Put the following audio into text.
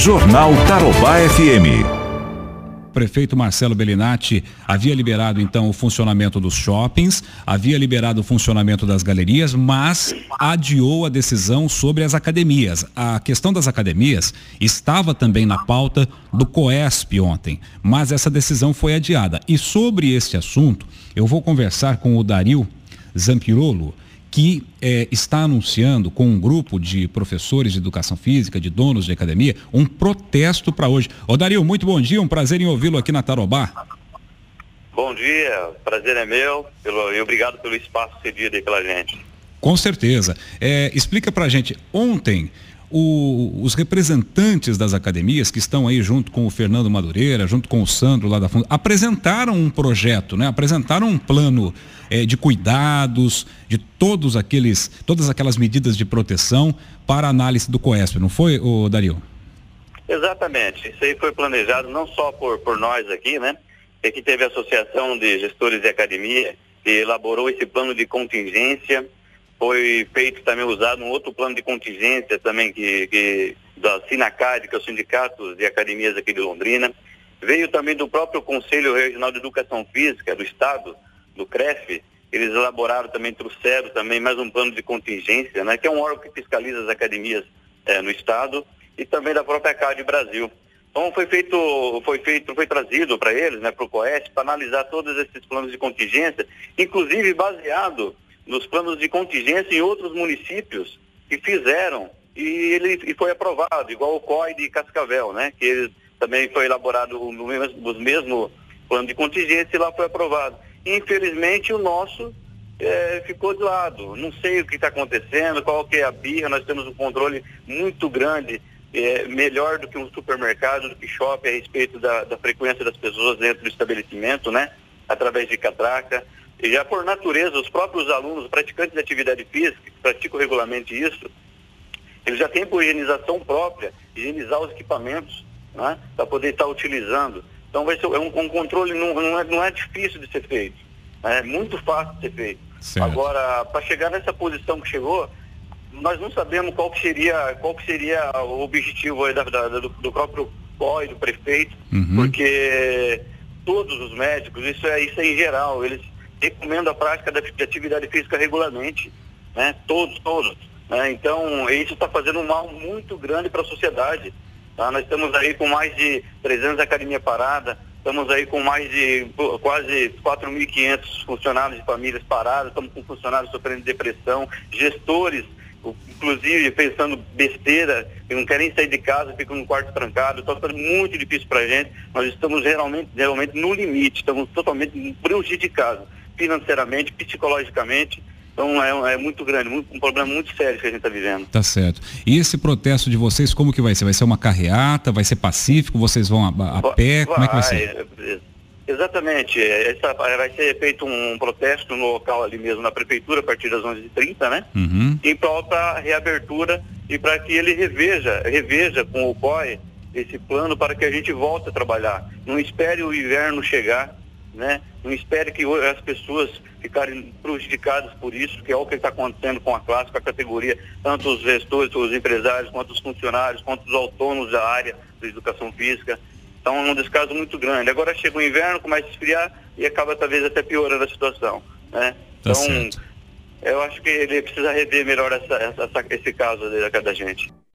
Jornal Tarobá FM prefeito Marcelo Bellinati havia liberado então o funcionamento dos shoppings, havia liberado o funcionamento das galerias, mas adiou a decisão sobre as academias. A questão das academias estava também na pauta do COESP ontem, mas essa decisão foi adiada. E sobre este assunto, eu vou conversar com o Dario Zampirolo, que é, está anunciando com um grupo de professores de educação física, de donos de academia, um protesto para hoje. Ô Dario, muito bom dia, um prazer em ouvi-lo aqui na Tarobá. Bom dia, prazer é meu pelo, e obrigado pelo espaço cedido aí pela gente. Com certeza. É, explica para a gente, ontem o, os representantes das academias que estão aí junto com o Fernando Madureira, junto com o Sandro lá da Fundo, apresentaram um projeto, né? apresentaram um plano é, de cuidados, de todos aqueles, todas aquelas medidas de proteção para análise do COESP, não foi, o Dario? Exatamente. Isso aí foi planejado não só por, por nós aqui, né? Aqui teve a Associação de Gestores de Academia, que elaborou esse plano de contingência foi feito também usado um outro plano de contingência também que, que da Sinacad, que é o Sindicato de Academias aqui de Londrina. Veio também do próprio Conselho Regional de Educação Física do Estado, do CREF, eles elaboraram também, trouxeram também mais um plano de contingência, né, que é um órgão que fiscaliza as academias é, no Estado, e também da própria CAD Brasil. Então foi feito, foi feito, foi trazido para eles, né, para o COES, para analisar todos esses planos de contingência, inclusive baseado nos planos de contingência em outros municípios que fizeram e ele e foi aprovado, igual o COI de Cascavel, né? Que ele também foi elaborado no mesmo, mesmo plano de contingência e lá foi aprovado. Infelizmente o nosso é, ficou de lado. Não sei o que está acontecendo, qual que é a birra, nós temos um controle muito grande, é, melhor do que um supermercado, do que shopping, a respeito da, da frequência das pessoas dentro do estabelecimento, né? Através de catraca. E já por natureza, os próprios alunos, praticantes de atividade física, que praticam regularmente isso, eles já têm por higienização própria, higienizar os equipamentos, né, para poder estar utilizando. Então vai ser é um, um controle não, não, é, não é difícil de ser feito. Né, é muito fácil de ser feito. Certo. Agora, para chegar nessa posição que chegou, nós não sabemos qual que seria, qual que seria o objetivo da, da, do, do, próprio COI, do prefeito, uhum. porque todos os médicos, isso é, isso é em geral, eles recomendo a prática de atividade física regularmente, né? Todos, todos. Né? Então, isso está fazendo um mal muito grande para a sociedade. Tá? Nós estamos aí com mais de 300 academia parada, estamos aí com mais de quase 4.500 funcionários de famílias paradas, estamos com funcionários sofrendo depressão, gestores inclusive pensando besteira, que não querem sair de casa, ficam no quarto trancado, está muito difícil para a gente. Nós estamos realmente, realmente no limite, estamos totalmente prejudicados financeiramente, psicologicamente. Então é, é muito grande, um problema muito sério que a gente está vivendo. Tá certo. E esse protesto de vocês, como que vai ser? Vai ser uma carreata? Vai ser pacífico? Vocês vão a, a pé? Como é que vai ser? Exatamente. Essa, vai ser feito um protesto no local ali mesmo, na prefeitura, a partir das 11h30, né? Uhum. Em prol para reabertura e para que ele reveja, reveja com o COI esse plano para que a gente volte a trabalhar. Não espere o inverno chegar né? Não espere que as pessoas ficarem prejudicadas por isso, que é o que está acontecendo com a classe, com a categoria, tanto os gestores, os empresários, quanto os funcionários, quanto os autônomos da área da educação física. Então é um descaso muito grande. Agora chega o inverno, começa a esfriar e acaba talvez até piorando a situação. Né? Tá então, certo. eu acho que ele precisa rever melhor essa, essa, esse caso da, da gente.